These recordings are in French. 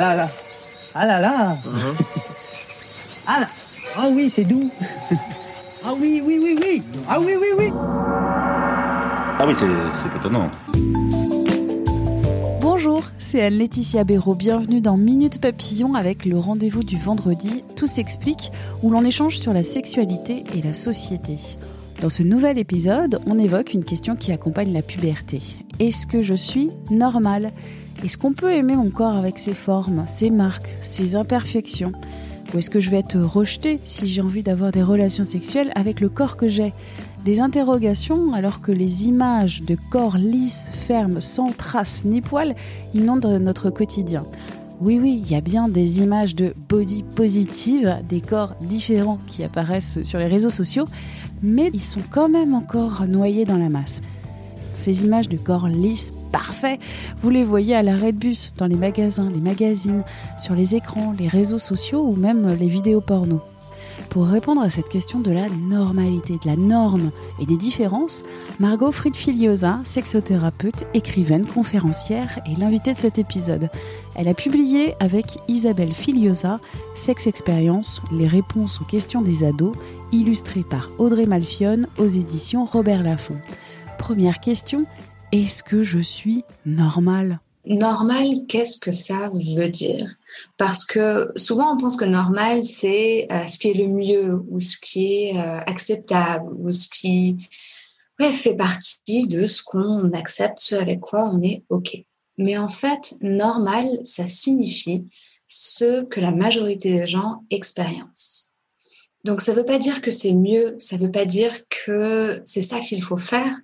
Ah là là. Ah là là. Ah là. Ah oui, c'est doux. Ah oui, oui, oui, oui. Ah oui, oui, oui. Ah oui, c'est c'est étonnant. Bonjour, c'est Anne-Laetitia Béraud. Bienvenue dans Minute Papillon avec le rendez-vous du vendredi. Tout s'explique où l'on échange sur la sexualité et la société. Dans ce nouvel épisode, on évoque une question qui accompagne la puberté. Est-ce que je suis normale? Est-ce qu'on peut aimer mon corps avec ses formes, ses marques, ses imperfections Ou est-ce que je vais être rejetée si j'ai envie d'avoir des relations sexuelles avec le corps que j'ai des interrogations alors que les images de corps lisses, fermes, sans traces ni poils inondent notre quotidien. Oui, oui, il y a bien des images de body positive, des corps différents qui apparaissent sur les réseaux sociaux, mais ils sont quand même encore noyés dans la masse. Ces images de corps lisses, parfaits, vous les voyez à l'arrêt de bus, dans les magasins, les magazines, sur les écrans, les réseaux sociaux ou même les vidéos porno. Pour répondre à cette question de la normalité, de la norme et des différences, Margot Fried-Filiosa, sexothérapeute, écrivaine, conférencière, est l'invitée de cet épisode. Elle a publié avec Isabelle Filiosa Sex Expérience, les réponses aux questions des ados, illustrées par Audrey Malfione aux éditions Robert Laffont. Première question, est-ce que je suis normale? Normal, qu'est-ce que ça veut dire? Parce que souvent on pense que normal, c'est euh, ce qui est le mieux ou ce qui est euh, acceptable ou ce qui fait partie de ce qu'on accepte, ce avec quoi on est OK. Mais en fait, normal, ça signifie ce que la majorité des gens expériencent. Donc ça ne veut pas dire que c'est mieux, ça ne veut pas dire que c'est ça qu'il faut faire,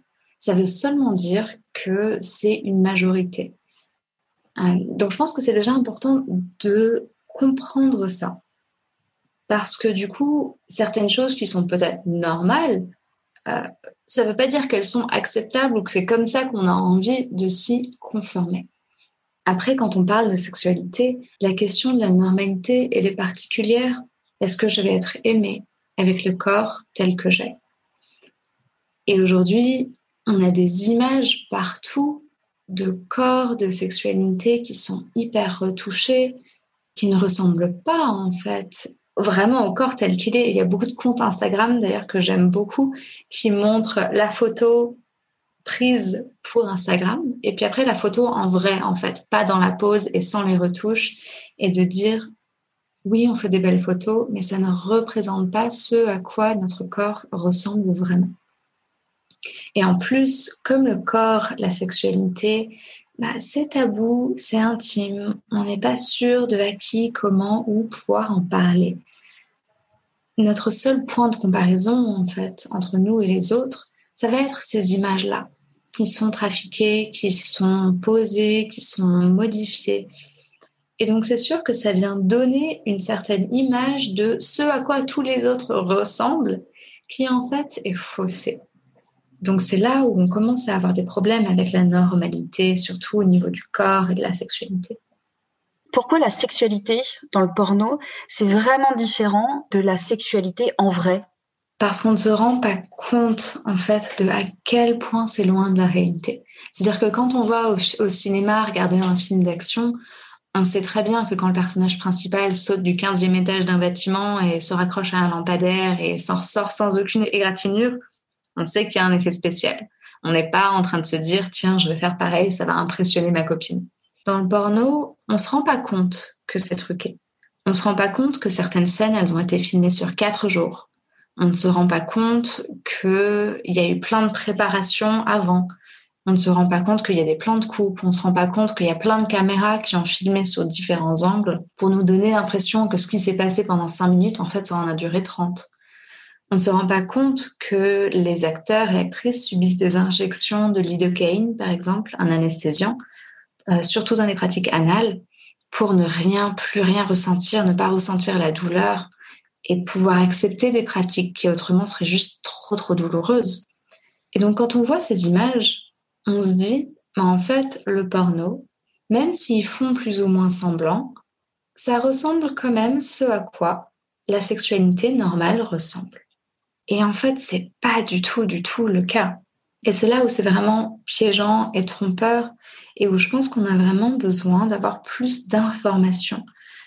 ça veut seulement dire que c'est une majorité. Euh, donc je pense que c'est déjà important de comprendre ça. Parce que du coup, certaines choses qui sont peut-être normales, euh, ça ne veut pas dire qu'elles sont acceptables ou que c'est comme ça qu'on a envie de s'y conformer. Après, quand on parle de sexualité, la question de la normalité, elle est particulière. Est-ce que je vais être aimée avec le corps tel que j'ai? Et aujourd'hui, on a des images partout de corps, de sexualité qui sont hyper retouchés, qui ne ressemblent pas en fait vraiment au corps tel qu'il est. Il y a beaucoup de comptes Instagram d'ailleurs que j'aime beaucoup qui montrent la photo prise pour Instagram et puis après la photo en vrai en fait, pas dans la pose et sans les retouches et de dire oui, on fait des belles photos, mais ça ne représente pas ce à quoi notre corps ressemble vraiment. Et en plus, comme le corps, la sexualité, bah, c'est tabou, c'est intime, on n'est pas sûr de à qui, comment, ou pouvoir en parler. Notre seul point de comparaison, en fait, entre nous et les autres, ça va être ces images-là, qui sont trafiquées, qui sont posées, qui sont modifiées. Et donc, c'est sûr que ça vient donner une certaine image de ce à quoi tous les autres ressemblent, qui en fait est faussée. Donc c'est là où on commence à avoir des problèmes avec la normalité, surtout au niveau du corps et de la sexualité. Pourquoi la sexualité dans le porno, c'est vraiment différent de la sexualité en vrai? Parce qu'on ne se rend pas compte en fait de à quel point c'est loin de la réalité. C'est-à-dire que quand on va au, cinéma regarder un film d'action, on sait très bien que quand le personnage principal saute du 15e étage d'un bâtiment et se raccroche à un lampadaire et s'en ressort sans aucune égratignure, on sait qu'il y a un effet spécial. On n'est pas en train de se dire, tiens, je vais faire pareil, ça va impressionner ma copine. Dans le porno, on se rend pas compte que c'est truqué. On se rend pas compte que certaines scènes, elles ont été filmées sur quatre jours. On ne se rend pas compte qu'il y a eu plein de préparations avant. On ne se rend pas compte qu'il y a des plans de coupe. On ne se rend pas compte qu'il y a plein de caméras qui ont filmé sur différents angles pour nous donner l'impression que ce qui s'est passé pendant cinq minutes, en fait, ça en a duré 30 On ne se rend pas compte que les acteurs et actrices subissent des injections de lidocaïne, par exemple, un anesthésiant, euh, surtout dans les pratiques anales, pour ne rien, plus rien ressentir, ne pas ressentir la douleur et pouvoir accepter des pratiques qui autrement seraient juste trop, trop douloureuses. Et donc, quand on voit ces images, on se dit, bah, en fait, le porno, même s'ils font plus ou moins semblant, ça ressemble quand même ce à quoi la sexualité normale ressemble. Et en fait, c'est pas du tout, du tout le cas. Et c'est là où c'est vraiment piégeant et trompeur et où je pense qu'on a vraiment besoin d'avoir plus d'informations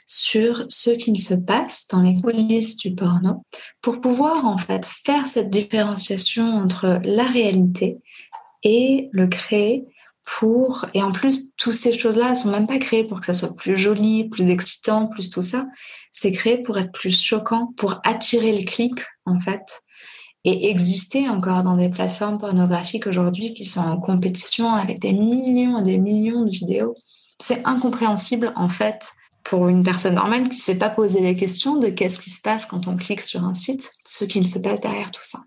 sur ce qu'il se passe dans les coulisses du porno pour pouvoir en fait faire cette différenciation entre la réalité et le créer pour et en plus toutes ces choses-là sont même pas créées pour que ça soit plus joli, plus excitant, plus tout ça, c'est créé pour être plus choquant, pour attirer le clic en fait et exister encore dans des plateformes pornographiques aujourd'hui qui sont en compétition avec des millions et des millions de vidéos. C'est incompréhensible en fait pour une personne normale qui ne s'est pas posé les questions de qu'est-ce qui se passe quand on clique sur un site, ce qu'il se passe derrière tout ça.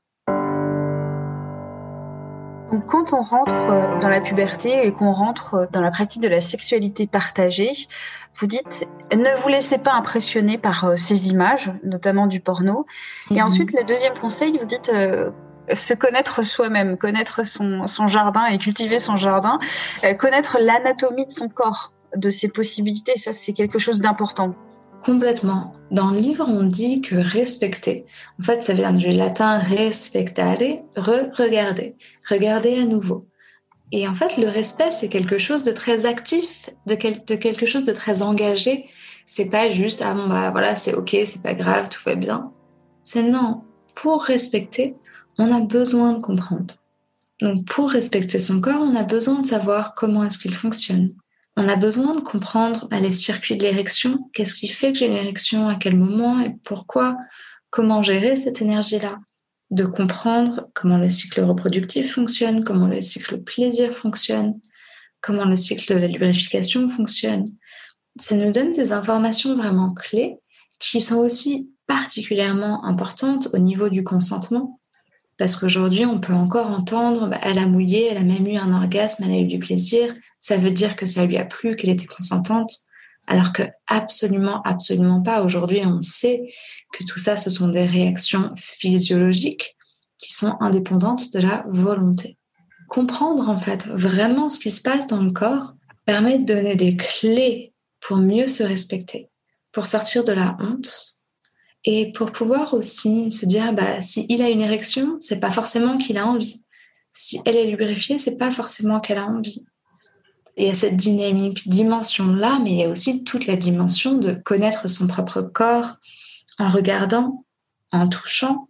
Quand on rentre euh, dans la puberté et qu'on rentre euh, dans la pratique de la sexualité partagée, vous dites ne vous laissez pas impressionner par euh, ces images, notamment du porno. Et mhm. ensuite, le deuxième conseil, vous dites se connaître soi-même, connaître son, son, jardin et cultiver son jardin, connaître l'anatomie de son corps, de ses possibilités. Ça, c'est quelque chose d'important. Complètement. Dans le livre, on dit que respecter, en fait, ça vient du latin respectare, re-regarder, regarder à nouveau. Et en fait, le respect, c'est quelque chose de très actif, de, quelque chose de très engagé. C'est pas juste, ah bon, bah voilà, c'est ok, c'est pas grave, tout va bien. C'est non. Pour respecter, on a besoin de comprendre. Donc, pour respecter son corps, on a besoin de savoir comment est-ce qu'il fonctionne, on a besoin de comprendre bah, les circuits de l'érection, qu'est-ce qui fait que j'ai une érection, à quel moment? Et pourquoi, comment gérer cette énergie-là, de comprendre comment le cycle reproductif fonctionne, comment le cycle plaisir fonctionne, comment le cycle de la lubrification fonctionne. Ça nous donne des informations vraiment clés qui sont aussi particulièrement importantes au niveau du consentement. Parce qu'aujourd'hui, on peut encore entendre, bah, elle a mouillé, elle a même eu un orgasme, elle a eu du plaisir, ça veut dire que ça lui a plu, qu'elle était consentante, alors que absolument, absolument pas. Aujourd'hui, on sait que tout ça, ce sont des réactions physiologiques qui sont indépendantes de la volonté. Comprendre en fait vraiment ce qui se passe dans le corps permet de donner des clés pour mieux se respecter, pour sortir de la honte et pour pouvoir aussi se dire bah si il a une érection, c'est pas forcément qu'il a envie. Si elle est lubrifiée, c'est pas forcément qu'elle a envie il y a cette dynamique dimension-là, mais il y a aussi toute la dimension de connaître son propre corps en regardant, en touchant,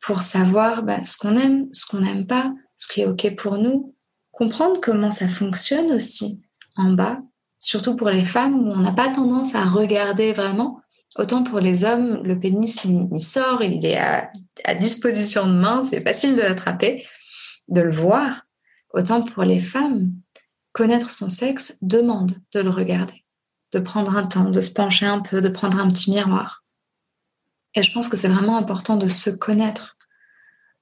pour savoir bah, ce qu'on aime, ce qu'on n'aime pas, ce qui est OK pour nous, comprendre comment ça fonctionne aussi en bas, surtout pour les femmes où on n'a pas tendance à regarder vraiment. Autant pour les hommes, le pénis, il, sort, il est à, à disposition de main, c'est facile de l'attraper, de le voir. Autant pour les femmes, connaître son sexe demande de le regarder, de prendre un temps, de se pencher un peu, de prendre un petit miroir. Et je pense que c'est vraiment important de se connaître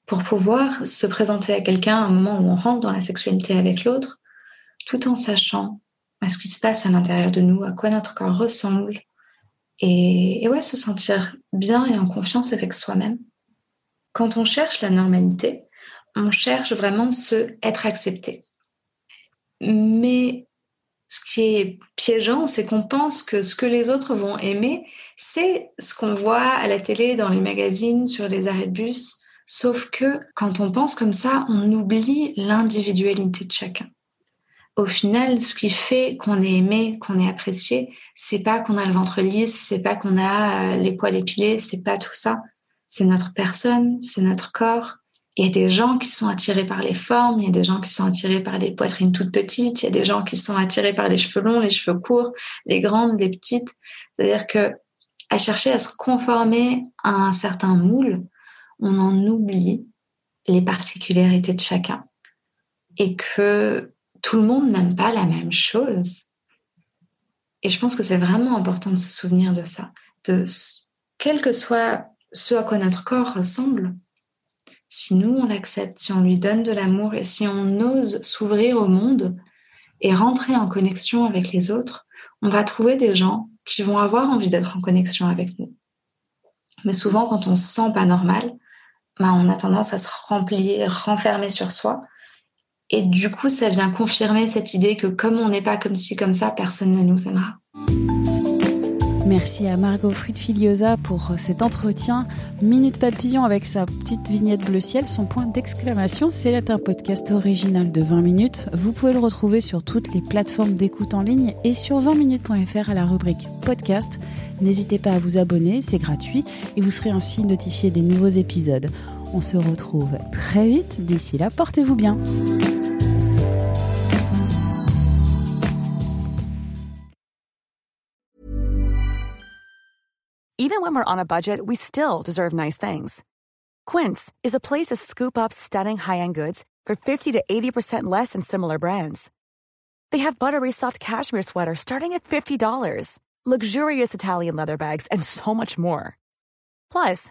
pour pouvoir se présenter à quelqu'un à un moment où on rentre dans la sexualité avec l'autre, tout en sachant ce qui se passe à l'intérieur de nous, à quoi notre corps ressemble, et, et ouais, se sentir bien et en confiance avec soi-même. Quand on cherche la normalité, on cherche vraiment se être accepté. Mais ce qui est piégeant, c'est qu'on pense que ce que les autres vont aimer, c'est ce qu'on voit à la télé, dans les magazines, sur les arrêts de bus. Sauf que quand on pense comme ça, on oublie l'individualité de chacun. Au final, ce qui fait qu'on est aimé, qu'on est apprécié, c'est pas qu'on a le ventre lisse, c'est pas qu'on a les poils épilés, c'est pas tout ça. C'est notre personne, c'est notre corps, il y a des gens qui sont attirés par les formes, il y a des gens qui sont attirés par les poitrines toutes petites, il y a des gens qui sont attirés par les cheveux longs, les cheveux courts, les grandes, les petites. C'est-à-dire que à chercher à se conformer à un certain moule, on en oublie les particularités de chacun et que tout le monde n'aime pas la même chose. Et je pense que c'est vraiment important de se souvenir de ça, de quelle que soit ce à quoi notre corps ressemble, si nous on l'accepte, si on lui donne de l'amour et si on ose s'ouvrir au monde et rentrer en connexion avec les autres, on va trouver des gens qui vont avoir envie d'être en connexion avec nous. Mais souvent, quand on se sent pas normal, bah, on a tendance à se remplir, renfermer sur soi. Et du coup, ça vient confirmer cette idée que comme on n'est pas comme ci, comme ça, personne ne nous aimera. Merci à Margot Fried-Filiosa pour cet entretien. Minute Papillon avec sa petite vignette bleu ciel, son point d'exclamation. C'est un podcast original de 20 minutes. Vous pouvez le retrouver sur toutes les plateformes d'écoute en ligne et sur 20minutes.fr à la rubrique podcast. N'hésitez pas à vous abonner, c'est gratuit et vous serez ainsi notifié des nouveaux épisodes. On se retrouve très vite. D'ici là, portez-vous bien. Even when we're on a budget, we still deserve nice things. Quince is a place to scoop up stunning high-end goods for 50 to 80% less than similar brands. They have buttery soft cashmere sweaters starting at $50, luxurious Italian leather bags, and so much more. Plus,